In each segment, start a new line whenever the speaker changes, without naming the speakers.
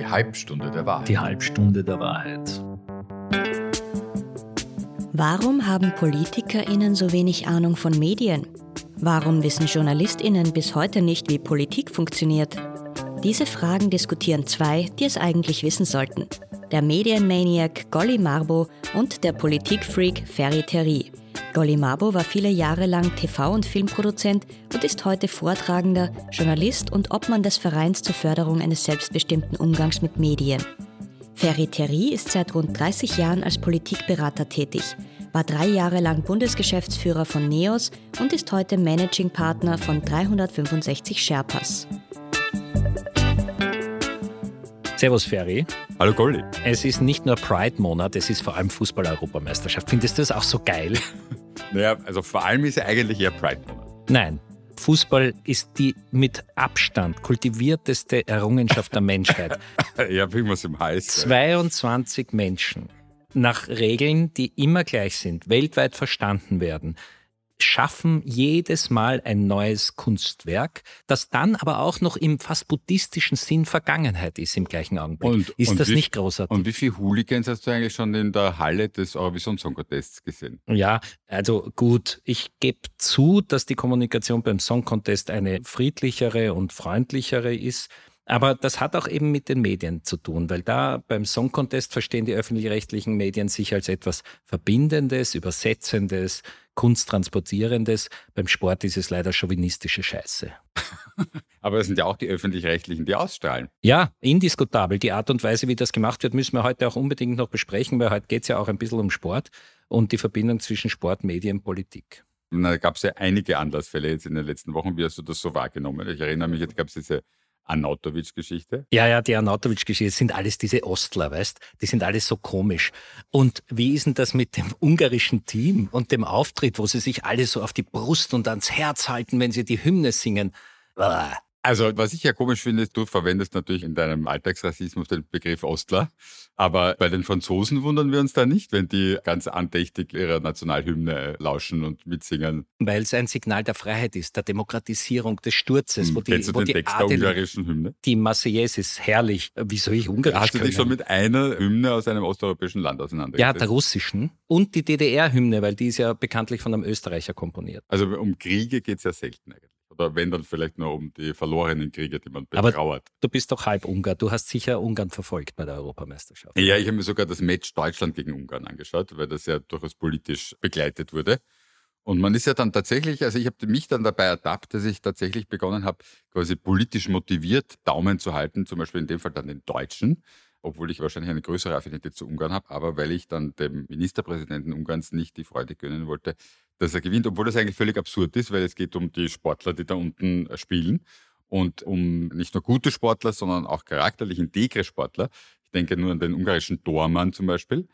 Die Halbstunde der Wahrheit.
Die Halbstunde der Wahrheit.
Warum haben PolitikerInnen so wenig Ahnung von Medien? Warum wissen JournalistInnen bis heute nicht, wie Politik funktioniert? Diese Fragen diskutieren zwei, die es eigentlich wissen sollten. Der Medienmaniac Golly Marbo und der Politikfreak Ferry Terry. Golly Marbo war viele Jahre lang TV- und Filmproduzent und ist heute Vortragender, Journalist und Obmann des Vereins zur Förderung eines selbstbestimmten Umgangs mit Medien. Ferry Terry ist seit rund 30 Jahren als Politikberater tätig, war drei Jahre lang Bundesgeschäftsführer von NEOS und ist heute Managing Partner von 365 Sherpas.
Servus Ferry.
Hallo Goldi.
Es ist nicht nur Pride-Monat, es ist vor allem Fußball-Europameisterschaft. Findest du das auch so geil?
Naja, also vor allem ist ja eigentlich eher Pride-Monat.
Nein. Fußball ist die mit Abstand kultivierteste Errungenschaft der Menschheit.
ja, irgendwas im Hals.
22 Menschen nach Regeln, die immer gleich sind, weltweit verstanden werden, schaffen jedes Mal ein neues Kunstwerk, das dann aber auch noch im fast buddhistischen Sinn Vergangenheit ist im gleichen Augenblick.
Und-
ist
und
das
wie-
nicht großartig?
Und wie viele Hooligans hast du eigentlich schon in der Halle des Eurovision Song Contests gesehen?
Ja, also gut, ich gebe zu, dass die Kommunikation beim Song Contest eine friedlichere und freundlichere ist. Aber das hat auch eben mit den Medien zu tun, weil da beim Song Contest verstehen die öffentlich-rechtlichen Medien sich als etwas Verbindendes, Übersetzendes, Kunsttransportierendes. Beim Sport ist es leider chauvinistische Scheiße.
Aber es sind ja auch die Öffentlich-Rechtlichen, die ausstrahlen.
Ja, indiskutabel. Die Art und Weise, wie das gemacht wird, müssen wir heute auch unbedingt noch besprechen, weil heute geht es ja auch ein bisschen um Sport und die Verbindung zwischen Sport, Medien, Politik.
Da gab es ja einige Anlassfälle jetzt in den letzten Wochen. Wie hast du das so wahrgenommen? Ich erinnere mich, jetzt gab es diese Anautovic-Geschichte.
Ja, ja, die Arnautovic-Geschichte sind alles diese Ostler, weißt? Die sind alles so komisch. Und wie ist denn das mit dem ungarischen Team und dem Auftritt, wo sie sich alle so auf die Brust und ans Herz halten, wenn sie die Hymne singen?
Also, was ich ja komisch finde, ist, du verwendest natürlich in deinem Alltagsrassismus den Begriff Ostler. Aber bei den Franzosen wundern wir uns da nicht, wenn die ganz andächtig ihrer Nationalhymne lauschen und mitsingen.
Weil es ein Signal der Freiheit ist, der Demokratisierung, des Sturzes, wo
Hm, Kennst
die,
du
wo
den
die
Text der
Adel,
ungarischen Hymne?
die Marseillaise ist herrlich. Wie soll ich Ungarisch
Hast du dich
können?
schon mit einer Hymne aus einem osteuropäischen Land
ja,
auseinandergesetzt?
der russischen und die DDR-Hymne, weil die ist ja bekanntlich von einem Österreicher komponiert.
Also um Kriege geht es ja selten eigentlich. Oder wenn dann vielleicht nur um die verlorenen Kriege, die man
Aber-
betrauert.
Du bist doch halb Ungar. Du hast sicher Ungarn verfolgt bei der Europameisterschaft.
Ja, ich habe mir sogar das Match Deutschland gegen Ungarn angeschaut, weil das ja durchaus politisch begleitet wurde. Und man ist ja dann tatsächlich, also ich habe mich dann dabei ertappt, dass ich tatsächlich begonnen habe, quasi politisch motiviert Daumen zu halten, zum Beispiel in dem Fall dann den Deutschen, obwohl ich wahrscheinlich eine größere Affinität zu Ungarn habe, aber weil ich dann dem Ministerpräsidenten Ungarns nicht die Freude gönnen wollte, dass er gewinnt, obwohl das eigentlich völlig absurd ist, weil es geht um die Sportler, die da unten äh, spielen und um nicht nur gute Sportler, sondern auch charakterlich integre Sportler. Ich denke nur an den ungarischen Dormann zum Beispiel,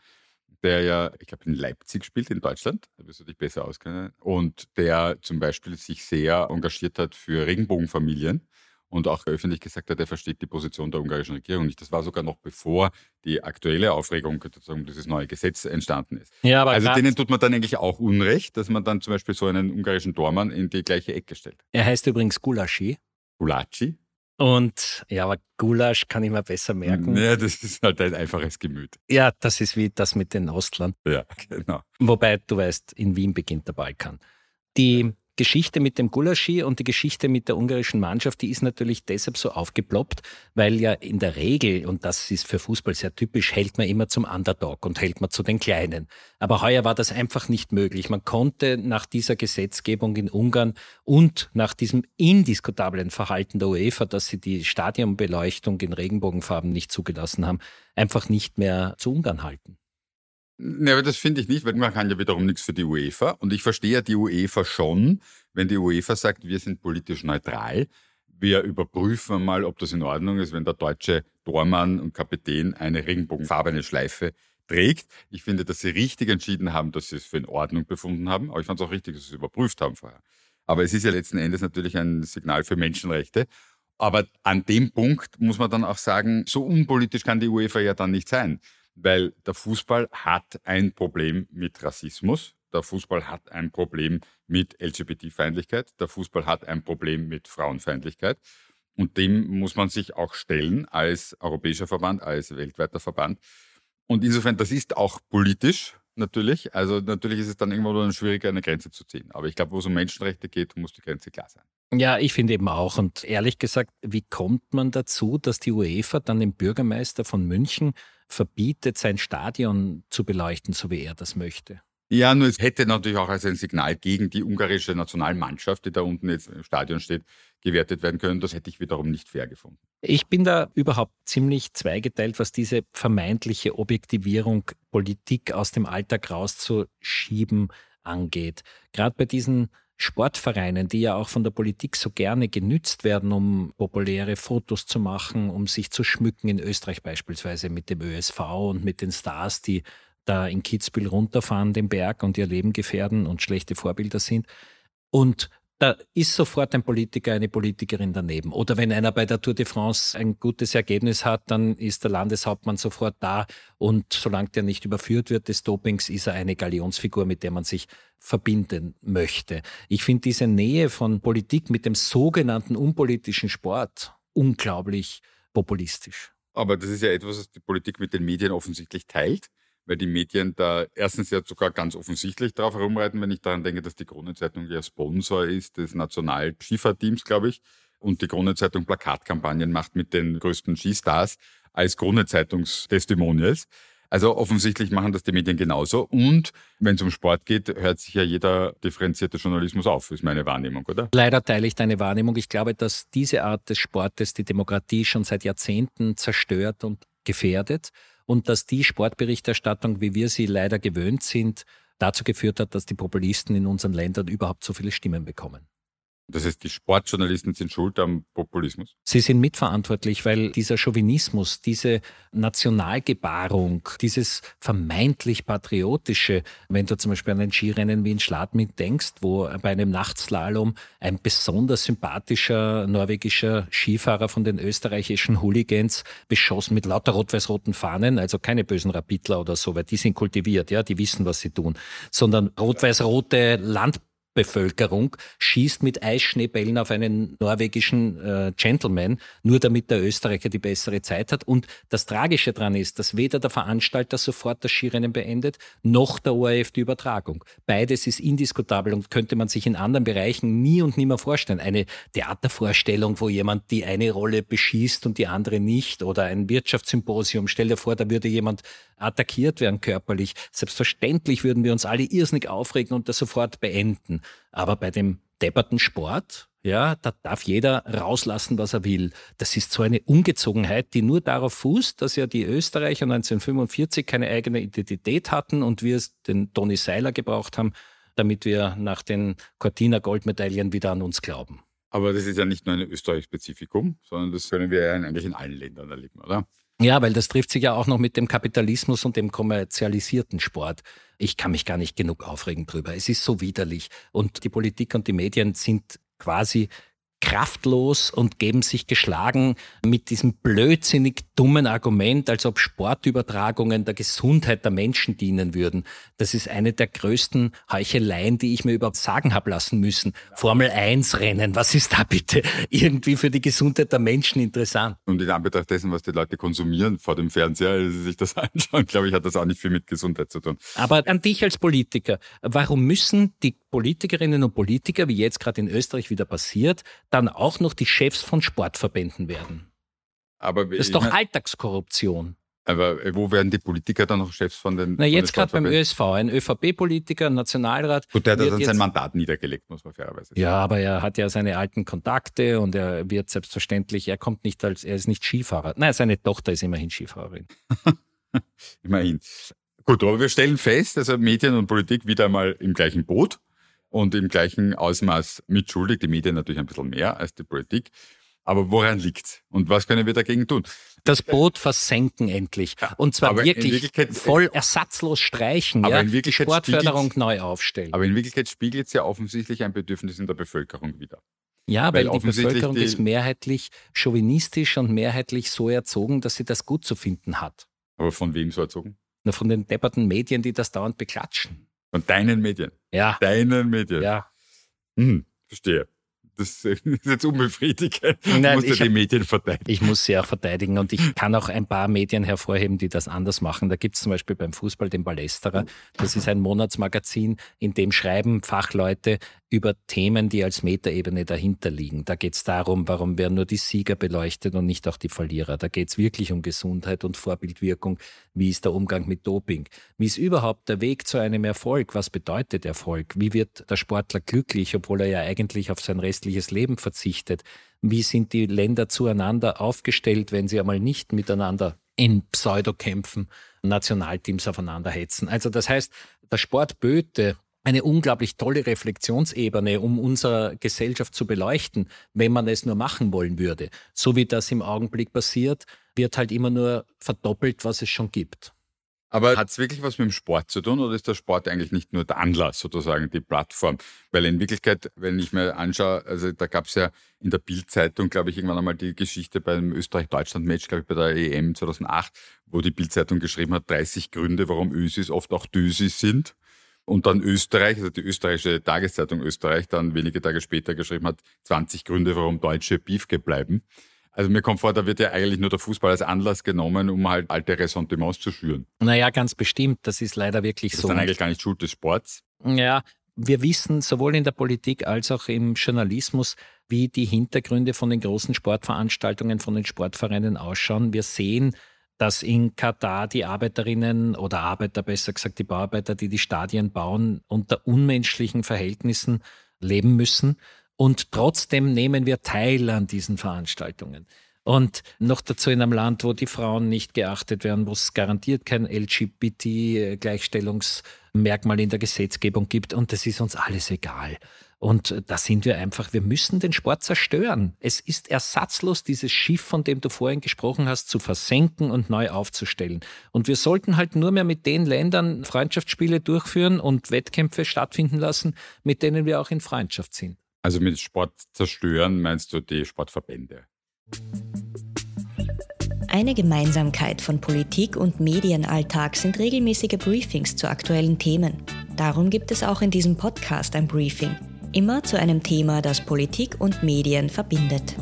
der ja, ich glaube, in Leipzig spielt, in Deutschland, da wirst du dich besser auskennen, und der zum Beispiel sich sehr engagiert hat für Regenbogenfamilien und auch öffentlich gesagt hat, er versteht die Position der ungarischen Regierung nicht. Das war sogar noch bevor die aktuelle Aufregung um dieses neue Gesetz entstanden ist.
Ja, aber
Also denen tut man dann eigentlich auch Unrecht, dass man dann zum Beispiel so einen ungarischen Dormann in die gleiche Ecke stellt.
er heißt übrigens Gulaschi.
Gulaci?
Und ja, aber Gulasch kann ich mir besser merken.
Ja, das ist halt ein einfaches Gemüt.
Ja, das ist wie das mit den Ostlern.
Ja, genau.
Wobei, du weißt, in Wien beginnt der Balkan. Die Geschichte mit dem Gulaschi und die Geschichte mit der ungarischen Mannschaft, die ist natürlich deshalb so aufgeploppt, weil ja in der Regel, und das ist für Fußball sehr typisch, hält man immer zum Underdog und hält man zu den Kleinen. Aber heuer war das einfach nicht möglich. Man konnte nach dieser Gesetzgebung in Ungarn und nach diesem indiskutablen Verhalten der UEFA, dass sie die Stadionbeleuchtung in Regenbogenfarben nicht zugelassen haben, einfach nicht mehr zu Ungarn halten.
Ne, aber das finde ich nicht, weil man kann ja wiederum nichts für die UEFA. Und ich verstehe ja die UEFA schon, wenn die UEFA sagt, wir sind politisch neutral. Wir überprüfen mal, ob das in Ordnung ist, wenn der deutsche Tormann und Kapitän eine regenbogenfarbene Schleife trägt. Ich finde, dass sie richtig entschieden haben, dass sie es für in Ordnung befunden haben. Aber ich fand es auch richtig, dass sie es überprüft haben vorher. Aber es ist ja letzten Endes natürlich ein Signal für Menschenrechte. Aber an dem Punkt muss man dann auch sagen, so unpolitisch kann die UEFA ja dann nicht sein. Weil der Fußball hat ein Problem mit Rassismus, der Fußball hat ein Problem mit LGBT-Feindlichkeit, der Fußball hat ein Problem mit Frauenfeindlichkeit. Und dem muss man sich auch stellen als europäischer Verband, als weltweiter Verband. Und insofern, das ist auch politisch natürlich. Also natürlich ist es dann irgendwann dann schwieriger, eine Grenze zu ziehen. Aber ich glaube, wo es um Menschenrechte geht, muss die Grenze klar sein.
Ja, ich finde eben auch. Und ehrlich gesagt, wie kommt man dazu, dass die UEFA dann dem Bürgermeister von München verbietet, sein Stadion zu beleuchten, so wie er das möchte?
Ja, nur es hätte natürlich auch als ein Signal gegen die ungarische Nationalmannschaft, die da unten jetzt im Stadion steht, gewertet werden können. Das hätte ich wiederum nicht fair gefunden.
Ich bin da überhaupt ziemlich zweigeteilt, was diese vermeintliche Objektivierung, Politik aus dem Alltag rauszuschieben angeht. Gerade bei diesen Sportvereinen, die ja auch von der Politik so gerne genützt werden, um populäre Fotos zu machen, um sich zu schmücken, in Österreich beispielsweise mit dem ÖSV und mit den Stars, die da in Kitzbühel runterfahren den Berg und ihr Leben gefährden und schlechte Vorbilder sind. Und da ist sofort ein Politiker, eine Politikerin daneben. Oder wenn einer bei der Tour de France ein gutes Ergebnis hat, dann ist der Landeshauptmann sofort da und solange der nicht überführt wird des Dopings, ist er eine Galionsfigur, mit der man sich verbinden möchte. Ich finde diese Nähe von Politik mit dem sogenannten unpolitischen Sport unglaublich populistisch.
Aber das ist ja etwas, was die Politik mit den Medien offensichtlich teilt weil die Medien da erstens ja sogar ganz offensichtlich drauf herumreiten, wenn ich daran denke, dass die Kronenzeitung ja Sponsor ist des Nationalskifahrteams, glaube ich, und die Kronenzeitung Plakatkampagnen macht mit den größten Skistars als Kronenzeitungstestimonials. Also offensichtlich machen das die Medien genauso. Und wenn es um Sport geht, hört sich ja jeder differenzierte Journalismus auf, ist meine Wahrnehmung, oder?
Leider teile ich deine Wahrnehmung. Ich glaube, dass diese Art des Sportes die Demokratie schon seit Jahrzehnten zerstört und gefährdet und dass die Sportberichterstattung, wie wir sie leider gewöhnt sind, dazu geführt hat, dass die Populisten in unseren Ländern überhaupt so viele Stimmen bekommen.
Das heißt, die Sportjournalisten sind schuld am Populismus?
Sie sind mitverantwortlich, weil dieser Chauvinismus, diese Nationalgebarung, dieses vermeintlich patriotische, wenn du zum Beispiel an ein Skirennen wie in Schladming denkst, wo bei einem Nachtslalom ein besonders sympathischer norwegischer Skifahrer von den österreichischen Hooligans beschossen mit lauter rot-weiß-roten Fahnen, also keine bösen Rapidler oder so, weil die sind kultiviert, ja, die wissen, was sie tun, sondern rot-weiß-rote Land Bevölkerung schießt mit Eisschneebällen auf einen norwegischen äh, Gentleman, nur damit der Österreicher die bessere Zeit hat. Und das Tragische daran ist, dass weder der Veranstalter sofort das Skirennen beendet, noch der ORF die Übertragung. Beides ist indiskutabel und könnte man sich in anderen Bereichen nie und nimmer vorstellen. Eine Theatervorstellung, wo jemand die eine Rolle beschießt und die andere nicht, oder ein Wirtschaftssymposium. Stell dir vor, da würde jemand attackiert werden körperlich. Selbstverständlich würden wir uns alle irrsinnig aufregen und das sofort beenden. Aber bei dem depperten Sport, ja, da darf jeder rauslassen, was er will. Das ist so eine Ungezogenheit, die nur darauf fußt, dass ja die Österreicher 1945 keine eigene Identität hatten und wir den Toni Seiler gebraucht haben, damit wir nach den Cortina Goldmedaillen wieder an uns glauben.
Aber das ist ja nicht nur ein Österreich-Spezifikum, sondern das können wir ja eigentlich in allen Ländern erleben, oder?
Ja, weil das trifft sich ja auch noch mit dem Kapitalismus und dem kommerzialisierten Sport. Ich kann mich gar nicht genug aufregen drüber. Es ist so widerlich. Und die Politik und die Medien sind quasi kraftlos und geben sich geschlagen mit diesem blödsinnig dummen Argument, als ob Sportübertragungen der Gesundheit der Menschen dienen würden. Das ist eine der größten Heucheleien, die ich mir überhaupt sagen habe lassen müssen. Formel 1 Rennen, was ist da bitte irgendwie für die Gesundheit der Menschen interessant?
Und in Anbetracht dessen, was die Leute konsumieren vor dem Fernseher, also sie sich das anschauen, glaube ich, hat das auch nicht viel mit Gesundheit zu tun.
Aber an dich als Politiker, warum müssen die Politikerinnen und Politiker, wie jetzt gerade in Österreich wieder passiert, dann auch noch die Chefs von Sportverbänden werden. Aber das ist doch meine, Alltagskorruption.
Aber wo werden die Politiker dann noch Chefs von den
Na, jetzt gerade beim ÖSV, ein ÖVP-Politiker, ein Nationalrat.
Gut, der hat dann sein Mandat niedergelegt, muss man fairerweise
sagen. Ja, aber er hat ja seine alten Kontakte und er wird selbstverständlich, er kommt nicht als, er ist nicht Skifahrer. Nein, seine Tochter ist immerhin Skifahrerin.
immerhin. Gut, aber wir stellen fest, also Medien und Politik wieder einmal im gleichen Boot und im gleichen Ausmaß mitschuldig. Die Medien natürlich ein bisschen mehr als die Politik. Aber woran liegt's? Und was können wir dagegen tun?
Das Boot versenken endlich. Und zwar wirklich voll ersatzlos streichen, aber ja? in die Sportförderung neu aufstellen.
Aber in Wirklichkeit spiegelt es ja offensichtlich ein Bedürfnis in der Bevölkerung wieder.
Ja, weil, weil die Bevölkerung die ist mehrheitlich chauvinistisch und mehrheitlich so erzogen, dass sie das gut zu finden hat.
Aber von wem so erzogen?
Na, von den depperten Medien, die das dauernd beklatschen.
Von deinen Medien?
Ja.
Deinen Medien?
Ja.
Hm, verstehe. Das ist jetzt unbefriedigend. Nein, muss ja die Medien verteidigen.
Ich muss sie auch verteidigen und ich kann auch ein paar Medien hervorheben, die das anders machen. Da gibt es zum Beispiel beim Fußball den Ballesterer. Das ist ein Monatsmagazin, in dem schreiben Fachleute über Themen, die als Metaebene dahinter liegen. Da geht es darum, warum werden nur die Sieger beleuchtet und nicht auch die Verlierer. Da geht es wirklich um Gesundheit und Vorbildwirkung. Wie ist der Umgang mit Doping? Wie ist überhaupt der Weg zu einem Erfolg? Was bedeutet Erfolg? Wie wird der Sportler glücklich, obwohl er ja eigentlich auf sein restliches Leben verzichtet? Wie sind die Länder zueinander aufgestellt, wenn sie einmal nicht miteinander in Pseudokämpfen Nationalteams aufeinander hetzen? Also das heißt, der Sport böte eine unglaublich tolle Reflexionsebene, um unsere Gesellschaft zu beleuchten, wenn man es nur machen wollen würde. So wie das im Augenblick passiert, wird halt immer nur verdoppelt, was es schon gibt.
Aber hat es wirklich was mit dem Sport zu tun oder ist der Sport eigentlich nicht nur der Anlass, sozusagen die Plattform? Weil in Wirklichkeit, wenn ich mir anschaue, also da gab es ja in der Bildzeitung, glaube ich, irgendwann einmal die Geschichte beim Österreich-Deutschland-Match, glaube ich, bei der EM 2008, wo die Bildzeitung geschrieben hat, 30 Gründe, warum Ösis oft auch Dösis sind. Und dann Österreich, also die österreichische Tageszeitung Österreich, dann wenige Tage später geschrieben hat, 20 Gründe, warum Deutsche Beefke bleiben. Also mir kommt vor, da wird ja eigentlich nur der Fußball als Anlass genommen, um halt alte Ressentiments zu schüren.
Naja, ganz bestimmt. Das ist leider wirklich
das
so.
Das ist dann eigentlich gar nicht Schuld des Sports.
Ja, wir wissen sowohl in der Politik als auch im Journalismus, wie die Hintergründe von den großen Sportveranstaltungen, von den Sportvereinen ausschauen. Wir sehen, dass in Katar die Arbeiterinnen oder Arbeiter, besser gesagt die Bauarbeiter, die die Stadien bauen, unter unmenschlichen Verhältnissen leben müssen. Und trotzdem nehmen wir teil an diesen Veranstaltungen. Und noch dazu in einem Land, wo die Frauen nicht geachtet werden, wo es garantiert kein LGBT-Gleichstellungsmerkmal in der Gesetzgebung gibt. Und das ist uns alles egal. Und da sind wir einfach, wir müssen den Sport zerstören. Es ist ersatzlos, dieses Schiff, von dem du vorhin gesprochen hast, zu versenken und neu aufzustellen. Und wir sollten halt nur mehr mit den Ländern Freundschaftsspiele durchführen und Wettkämpfe stattfinden lassen, mit denen wir auch in Freundschaft sind.
Also mit Sport zerstören meinst du die Sportverbände?
Eine Gemeinsamkeit von Politik und Medienalltag sind regelmäßige Briefings zu aktuellen Themen. Darum gibt es auch in diesem Podcast ein Briefing. Immer zu einem Thema, das Politik und Medien verbindet.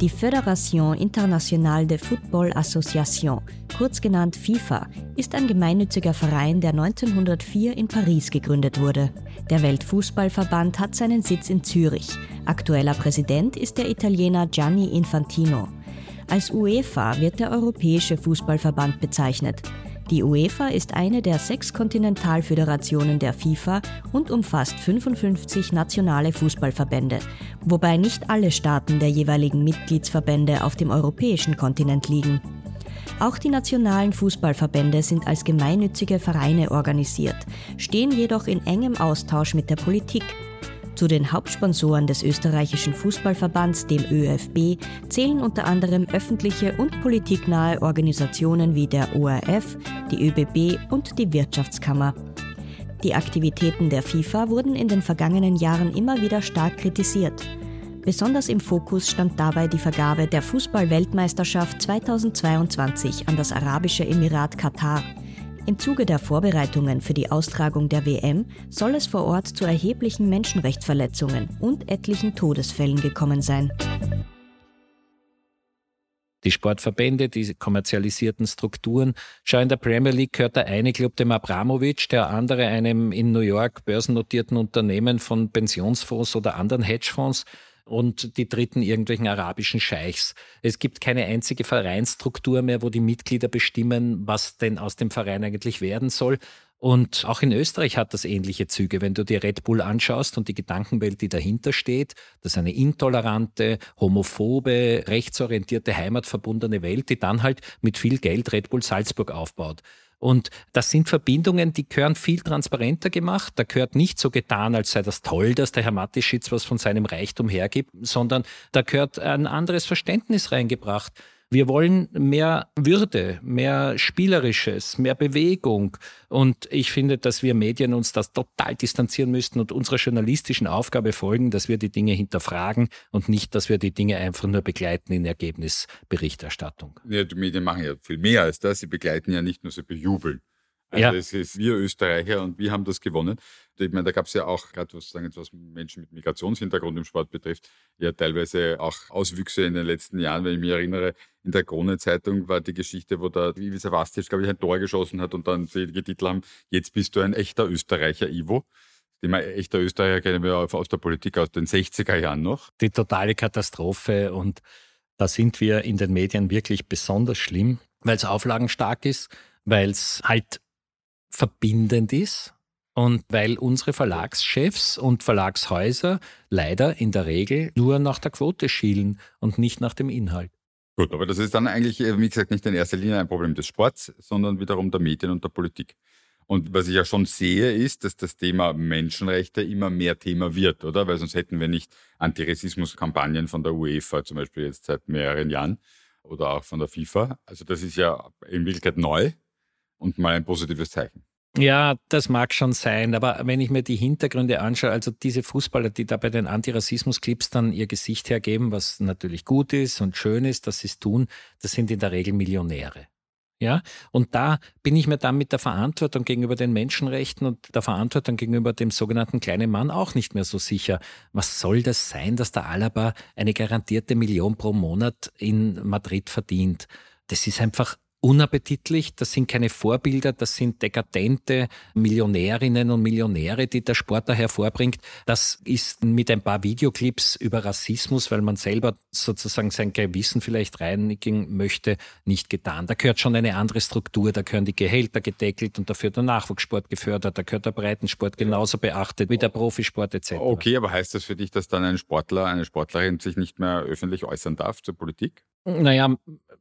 Die Fédération Internationale de Football Association, kurz genannt FIFA, ist ein gemeinnütziger Verein, der 1904 in Paris gegründet wurde. Der Weltfußballverband hat seinen Sitz in Zürich. Aktueller Präsident ist der Italiener Gianni Infantino. Als UEFA wird der Europäische Fußballverband bezeichnet. Die UEFA ist eine der sechs Kontinentalföderationen der FIFA und umfasst 55 nationale Fußballverbände, wobei nicht alle Staaten der jeweiligen Mitgliedsverbände auf dem europäischen Kontinent liegen. Auch die nationalen Fußballverbände sind als gemeinnützige Vereine organisiert, stehen jedoch in engem Austausch mit der Politik zu den Hauptsponsoren des österreichischen Fußballverbands, dem ÖFB, zählen unter anderem öffentliche und politiknahe Organisationen wie der ORF, die ÖBB und die Wirtschaftskammer. Die Aktivitäten der FIFA wurden in den vergangenen Jahren immer wieder stark kritisiert. Besonders im Fokus stand dabei die Vergabe der Fußball-Weltmeisterschaft 2022 an das arabische Emirat Katar. Im Zuge der Vorbereitungen für die Austragung der WM soll es vor Ort zu erheblichen Menschenrechtsverletzungen und etlichen Todesfällen gekommen sein.
Die Sportverbände, die kommerzialisierten Strukturen. Schau, in der Premier League gehört der eine Club dem Abramovic, der andere einem in New York börsennotierten Unternehmen von Pensionsfonds oder anderen Hedgefonds und die dritten irgendwelchen arabischen Scheichs. Es gibt keine einzige Vereinsstruktur mehr, wo die Mitglieder bestimmen, was denn aus dem Verein eigentlich werden soll. Und auch in Österreich hat das ähnliche Züge. Wenn du dir Red Bull anschaust und die Gedankenwelt, die dahinter steht, das ist eine intolerante, homophobe, rechtsorientierte, heimatverbundene Welt, die dann halt mit viel Geld Red Bull Salzburg aufbaut. Und das sind Verbindungen, die gehören viel transparenter gemacht. Da gehört nicht so getan, als sei das toll, dass der Herr Matischitz was von seinem Reichtum hergibt, sondern da gehört ein anderes Verständnis reingebracht. Wir wollen mehr Würde, mehr Spielerisches, mehr Bewegung. Und ich finde, dass wir Medien uns das total distanzieren müssten und unserer journalistischen Aufgabe folgen, dass wir die Dinge hinterfragen und nicht, dass wir die Dinge einfach nur begleiten in Ergebnisberichterstattung.
Ja, die Medien machen ja viel mehr als das. Sie begleiten ja nicht nur, sie bejubeln. Also ja. es ist wir Österreicher und wir haben das gewonnen. Ich meine, da gab es ja auch, gerade was, sagen, was Menschen mit Migrationshintergrund im Sport betrifft, ja teilweise auch Auswüchse in den letzten Jahren. Wenn ich mich erinnere, in der Krone-Zeitung war die Geschichte, wo der Ivica Vastic, glaube ich, ein Tor geschossen hat und dann die Titel haben, jetzt bist du ein echter Österreicher, Ivo. Thema echter Österreicher kennen wir aus der Politik aus den 60er Jahren noch.
Die totale Katastrophe und da sind wir in den Medien wirklich besonders schlimm, weil es auflagenstark ist, weil es halt verbindend ist und weil unsere Verlagschefs und Verlagshäuser leider in der Regel nur nach der Quote schielen und nicht nach dem Inhalt.
Gut, aber das ist dann eigentlich, äh, wie gesagt, nicht in erster Linie ein Problem des Sports, sondern wiederum der Medien und der Politik. Und was ich ja schon sehe, ist, dass das Thema Menschenrechte immer mehr Thema wird, oder? Weil sonst hätten wir nicht Antirassismus-Kampagnen von der UEFA zum Beispiel jetzt seit mehreren Jahren oder auch von der FIFA. Also das ist ja in Wirklichkeit neu und mal ein positives Zeichen.
Ja, das mag schon sein, aber wenn ich mir die Hintergründe anschaue, also diese Fußballer, die da bei den Antirassismus-Clips dann ihr Gesicht hergeben, was natürlich gut ist und schön ist, dass sie es tun, das sind in der Regel Millionäre. Ja, und da bin ich mir dann mit der Verantwortung gegenüber den Menschenrechten und der Verantwortung gegenüber dem sogenannten kleinen Mann auch nicht mehr so sicher. Was soll das sein, dass der Alaba eine garantierte Million pro Monat in Madrid verdient? Das ist einfach unappetitlich, das sind keine Vorbilder, das sind dekadente Millionärinnen und Millionäre, die der Sport da hervorbringt. Das ist mit ein paar Videoclips über Rassismus, weil man selber sozusagen sein Gewissen vielleicht reinigen möchte, nicht getan. Da gehört schon eine andere Struktur, da gehören die Gehälter gedeckelt und dafür der Nachwuchssport gefördert, da gehört der Breitensport genauso beachtet wie der Profisport etc.
Okay, aber heißt das für dich, dass dann ein Sportler, eine Sportlerin sich nicht mehr öffentlich äußern darf zur Politik?
Naja,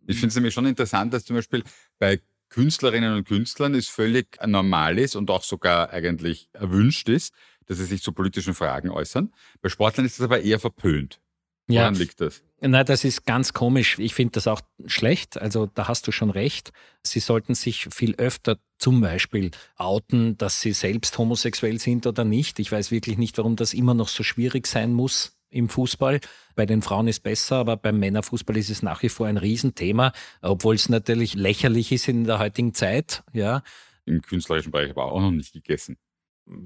ich finde es nämlich schon interessant, dass zum Beispiel bei Künstlerinnen und Künstlern es völlig normal ist und auch sogar eigentlich erwünscht ist, dass sie sich zu politischen Fragen äußern. Bei Sportlern ist das aber eher verpönt. Woran ja. liegt das?
Na, das ist ganz komisch. Ich finde das auch schlecht. Also da hast du schon recht. Sie sollten sich viel öfter zum Beispiel outen, dass sie selbst homosexuell sind oder nicht. Ich weiß wirklich nicht, warum das immer noch so schwierig sein muss im Fußball. Bei den Frauen ist besser, aber beim Männerfußball ist es nach wie vor ein Riesenthema, obwohl es natürlich lächerlich ist in der heutigen Zeit. Ja.
Im künstlerischen Bereich aber auch noch nicht gegessen.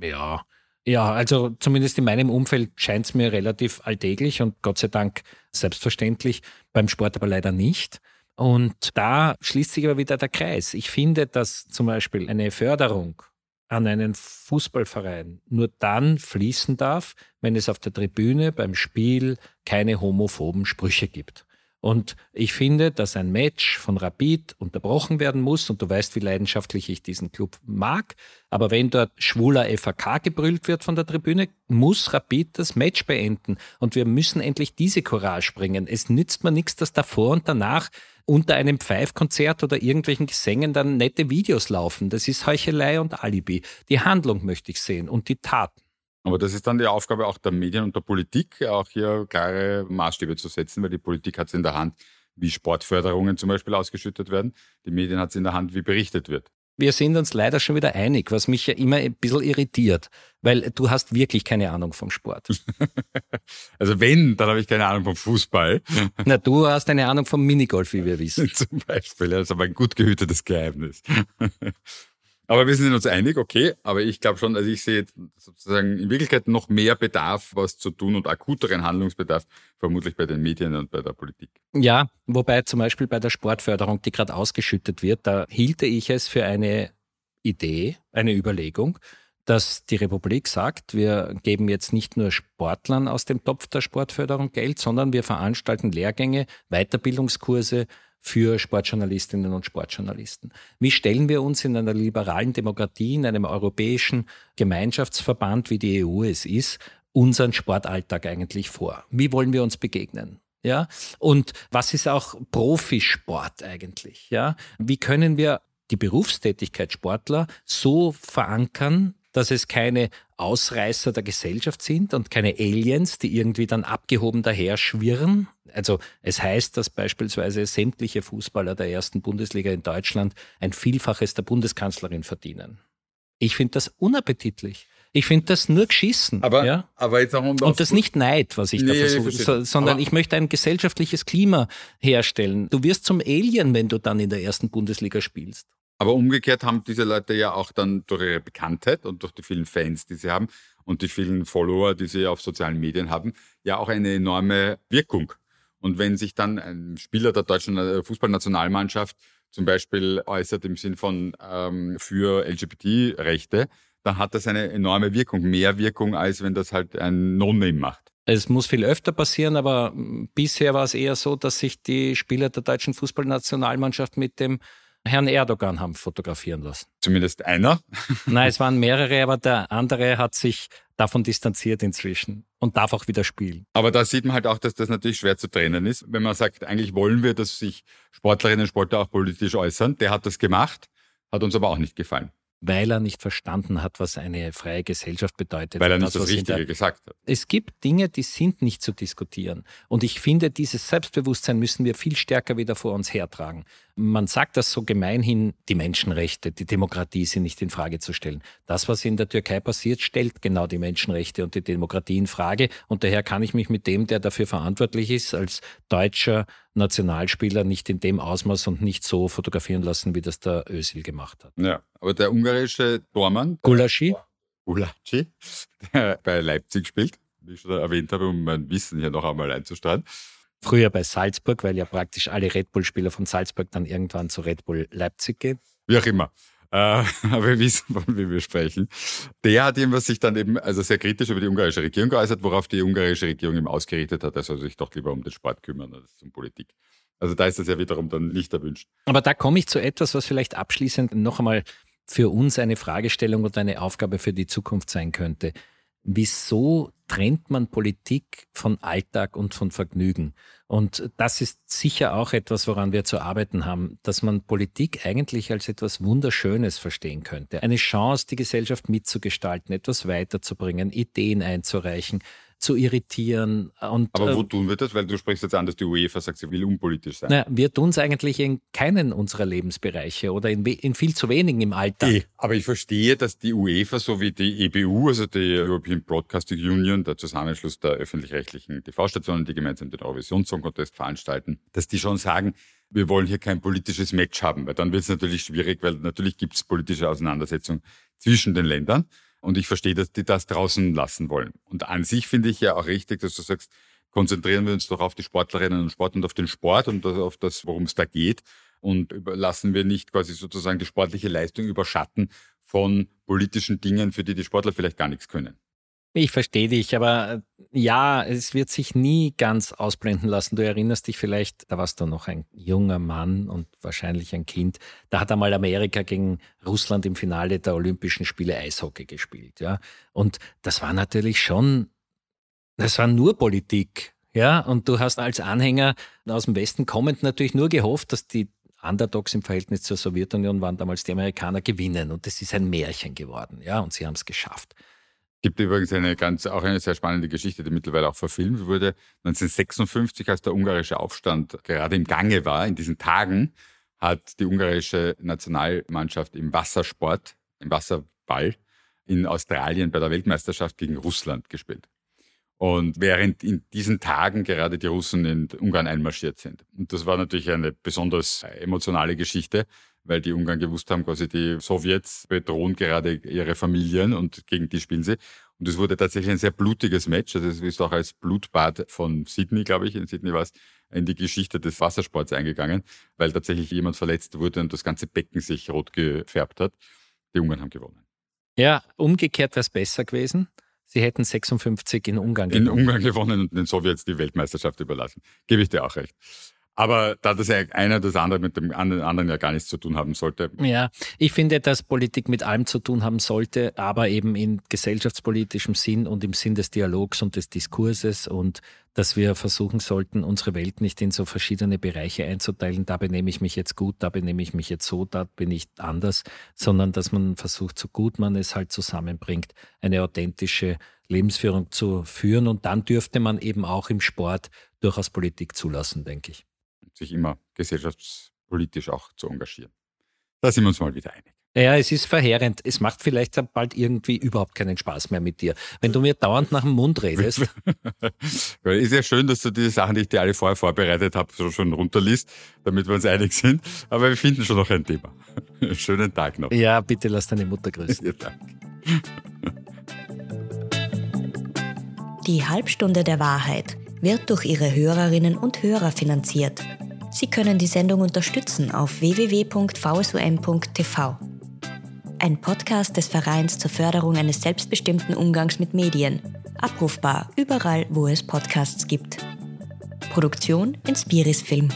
Ja. Ja, also zumindest in meinem Umfeld scheint es mir relativ alltäglich und Gott sei Dank selbstverständlich, beim Sport aber leider nicht. Und da schließt sich aber wieder der Kreis. Ich finde, dass zum Beispiel eine Förderung an einen Fußballverein nur dann fließen darf, wenn es auf der Tribüne beim Spiel keine homophoben Sprüche gibt. Und ich finde, dass ein Match von Rapid unterbrochen werden muss. Und du weißt, wie leidenschaftlich ich diesen Club mag. Aber wenn dort schwuler FAK gebrüllt wird von der Tribüne, muss Rapid das Match beenden. Und wir müssen endlich diese Courage bringen. Es nützt mir nichts, dass davor und danach unter einem Pfeifkonzert oder irgendwelchen Gesängen dann nette Videos laufen. Das ist Heuchelei und Alibi. Die Handlung möchte ich sehen und die Taten.
Aber das ist dann die Aufgabe auch der Medien und der Politik, auch hier klare Maßstäbe zu setzen, weil die Politik hat es in der Hand, wie Sportförderungen zum Beispiel ausgeschüttet werden. Die Medien hat es in der Hand, wie berichtet wird.
Wir sind uns leider schon wieder einig, was mich ja immer ein bisschen irritiert, weil du hast wirklich keine Ahnung vom Sport.
also wenn, dann habe ich keine Ahnung vom Fußball.
Na, du hast eine Ahnung vom Minigolf, wie wir wissen.
Zum Beispiel, das ist aber ein gut gehütetes Geheimnis. Aber wir sind uns einig, okay. Aber ich glaube schon, also ich sehe sozusagen in Wirklichkeit noch mehr Bedarf, was zu tun und akuteren Handlungsbedarf, vermutlich bei den Medien und bei der Politik.
Ja, wobei zum Beispiel bei der Sportförderung, die gerade ausgeschüttet wird, da hielte ich es für eine Idee, eine Überlegung, dass die Republik sagt, wir geben jetzt nicht nur Sportlern aus dem Topf der Sportförderung Geld, sondern wir veranstalten Lehrgänge, Weiterbildungskurse, für Sportjournalistinnen und Sportjournalisten. Wie stellen wir uns in einer liberalen Demokratie, in einem europäischen Gemeinschaftsverband, wie die EU es ist, unseren Sportalltag eigentlich vor? Wie wollen wir uns begegnen? Ja, und was ist auch Profisport eigentlich? Ja, wie können wir die Berufstätigkeit Sportler so verankern, dass es keine Ausreißer der Gesellschaft sind und keine Aliens, die irgendwie dann abgehoben daher schwirren. Also es heißt, dass beispielsweise sämtliche Fußballer der ersten Bundesliga in Deutschland ein Vielfaches der Bundeskanzlerin verdienen. Ich finde das unappetitlich. Ich finde das nur geschissen.
Aber,
ja?
aber jetzt auch um
Und das nicht Neid, was ich nee, da versuche, so, sondern aber ich möchte ein gesellschaftliches Klima herstellen. Du wirst zum Alien, wenn du dann in der ersten Bundesliga spielst.
Aber umgekehrt haben diese Leute ja auch dann durch ihre Bekanntheit und durch die vielen Fans, die sie haben und die vielen Follower, die sie auf sozialen Medien haben, ja auch eine enorme Wirkung. Und wenn sich dann ein Spieler der deutschen äh, Fußballnationalmannschaft zum Beispiel äußert im Sinn von ähm, für LGBT-Rechte, dann hat das eine enorme Wirkung, mehr Wirkung, als wenn das halt ein No-Name macht.
Es muss viel öfter passieren, aber bisher war es eher so, dass sich die Spieler der deutschen Fußballnationalmannschaft mit dem Herrn Erdogan haben fotografieren lassen.
Zumindest einer?
Nein, es waren mehrere, aber der andere hat sich davon distanziert inzwischen und darf auch wieder spielen.
Aber da sieht man halt auch, dass das natürlich schwer zu trennen ist. Wenn man sagt, eigentlich wollen wir, dass sich Sportlerinnen und Sportler auch politisch äußern, der hat das gemacht, hat uns aber auch nicht gefallen
weil er nicht verstanden hat, was eine freie Gesellschaft bedeutet.
Weil er nicht das, das Richtige gesagt hat.
Es gibt Dinge, die sind nicht zu diskutieren. Und ich finde, dieses Selbstbewusstsein müssen wir viel stärker wieder vor uns hertragen. Man sagt das so gemeinhin, die Menschenrechte, die Demokratie sind nicht in Frage zu stellen. Das, was in der Türkei passiert, stellt genau die Menschenrechte und die Demokratie in Frage. Und daher kann ich mich mit dem, der dafür verantwortlich ist, als deutscher Nationalspieler nicht in dem Ausmaß und nicht so fotografieren lassen, wie das der Özil gemacht hat.
Ja, aber der ungarische Tormann,
Gulaschi,
Gulaschi, der bei Leipzig spielt, wie ich schon erwähnt habe, um mein Wissen hier noch einmal einzusteuern,
Früher bei Salzburg, weil ja praktisch alle Red Bull-Spieler von Salzburg dann irgendwann zu Red Bull Leipzig gehen.
Wie auch immer. Äh, aber wir wissen, von wem wir sprechen. Der hat ihm was sich dann eben also sehr kritisch über die ungarische Regierung geäußert, worauf die ungarische Regierung ihm ausgerichtet hat, er soll sich doch lieber um den Sport kümmern als um Politik. Also da ist das ja wiederum dann nicht erwünscht.
Aber da komme ich zu etwas, was vielleicht abschließend noch einmal für uns eine Fragestellung und eine Aufgabe für die Zukunft sein könnte. Wieso trennt man Politik von Alltag und von Vergnügen? Und das ist sicher auch etwas, woran wir zu arbeiten haben, dass man Politik eigentlich als etwas Wunderschönes verstehen könnte. Eine Chance, die Gesellschaft mitzugestalten, etwas weiterzubringen, Ideen einzureichen, zu irritieren. Und,
Aber wo äh, tun wir das? Weil du sprichst jetzt an, dass die UEFA sagt, sie will unpolitisch sein.
Na, wir tun es eigentlich in keinen unserer Lebensbereiche oder in, in viel zu wenigen im Alltag.
E, aber ich verstehe, dass die UEFA sowie die EBU, also die European Broadcasting Union, der Zusammenschluss der öffentlich-rechtlichen TV-Stationen, die gemeinsam den Eurovision Song Contest veranstalten, dass die schon sagen, wir wollen hier kein politisches Match haben, weil dann wird es natürlich schwierig, weil natürlich gibt es politische Auseinandersetzungen zwischen den Ländern. Und ich verstehe, dass die das draußen lassen wollen. Und an sich finde ich ja auch richtig, dass du sagst, konzentrieren wir uns doch auf die Sportlerinnen und Sport und auf den Sport und auf das, worum es da geht. Und lassen wir nicht quasi sozusagen die sportliche Leistung überschatten von politischen Dingen, für die die Sportler vielleicht gar nichts können.
Ich verstehe dich, aber ja, es wird sich nie ganz ausblenden lassen. Du erinnerst dich vielleicht, da warst du noch ein junger Mann und wahrscheinlich ein Kind. Da hat einmal Amerika gegen Russland im Finale der Olympischen Spiele Eishockey gespielt, ja. Und das war natürlich schon, das war nur Politik, ja. Und du hast als Anhänger aus dem Westen kommend natürlich nur gehofft, dass die Underdogs im Verhältnis zur Sowjetunion waren damals die Amerikaner gewinnen. Und das ist ein Märchen geworden, ja. Und sie haben es geschafft
gibt übrigens eine ganz, auch eine sehr spannende Geschichte, die mittlerweile auch verfilmt wurde. 1956, als der ungarische Aufstand gerade im Gange war, in diesen Tagen, hat die ungarische Nationalmannschaft im Wassersport, im Wasserball in Australien bei der Weltmeisterschaft gegen Russland gespielt. Und während in diesen Tagen gerade die Russen in Ungarn einmarschiert sind. Und das war natürlich eine besonders emotionale Geschichte, weil die Ungarn gewusst haben, quasi die Sowjets bedrohen gerade ihre Familien und gegen die spielen sie. Und es wurde tatsächlich ein sehr blutiges Match. Also es ist auch als Blutbad von Sydney, glaube ich, in Sydney war es, in die Geschichte des Wassersports eingegangen, weil tatsächlich jemand verletzt wurde und das ganze Becken sich rot gefärbt hat. Die Ungarn haben gewonnen.
Ja, umgekehrt wäre es besser gewesen. Sie hätten 56 in Ungarn
gewonnen. In Ungarn gewonnen und den Sowjets die Weltmeisterschaft überlassen. Gebe ich dir auch recht. Aber da das ja einer das andere mit dem anderen ja gar nichts zu tun haben sollte.
Ja, ich finde, dass Politik mit allem zu tun haben sollte, aber eben in gesellschaftspolitischem Sinn und im Sinn des Dialogs und des Diskurses und dass wir versuchen sollten, unsere Welt nicht in so verschiedene Bereiche einzuteilen. Da benehme ich mich jetzt gut, da benehme ich mich jetzt so, da bin ich anders, sondern dass man versucht, so gut man es halt zusammenbringt, eine authentische Lebensführung zu führen. Und dann dürfte man eben auch im Sport durchaus Politik zulassen, denke ich
sich immer gesellschaftspolitisch auch zu engagieren. Da sind wir uns mal wieder einig.
Ja, es ist verheerend. Es macht vielleicht bald irgendwie überhaupt keinen Spaß mehr mit dir. Wenn du mir dauernd nach dem Mund redest.
ist ja schön, dass du diese Sachen, die ich dir alle vorher vorbereitet habe, so schon runterliest, damit wir uns einig sind. Aber wir finden schon noch ein Thema. Schönen Tag noch.
Ja, bitte lass deine Mutter grüßen. Ja, danke.
Die Halbstunde der Wahrheit wird durch ihre Hörerinnen und Hörer finanziert. Sie können die Sendung unterstützen auf www.vsum.tv ein Podcast des Vereins zur Förderung eines selbstbestimmten Umgangs mit Medien. Abrufbar überall, wo es Podcasts gibt. Produktion Inspiris Film.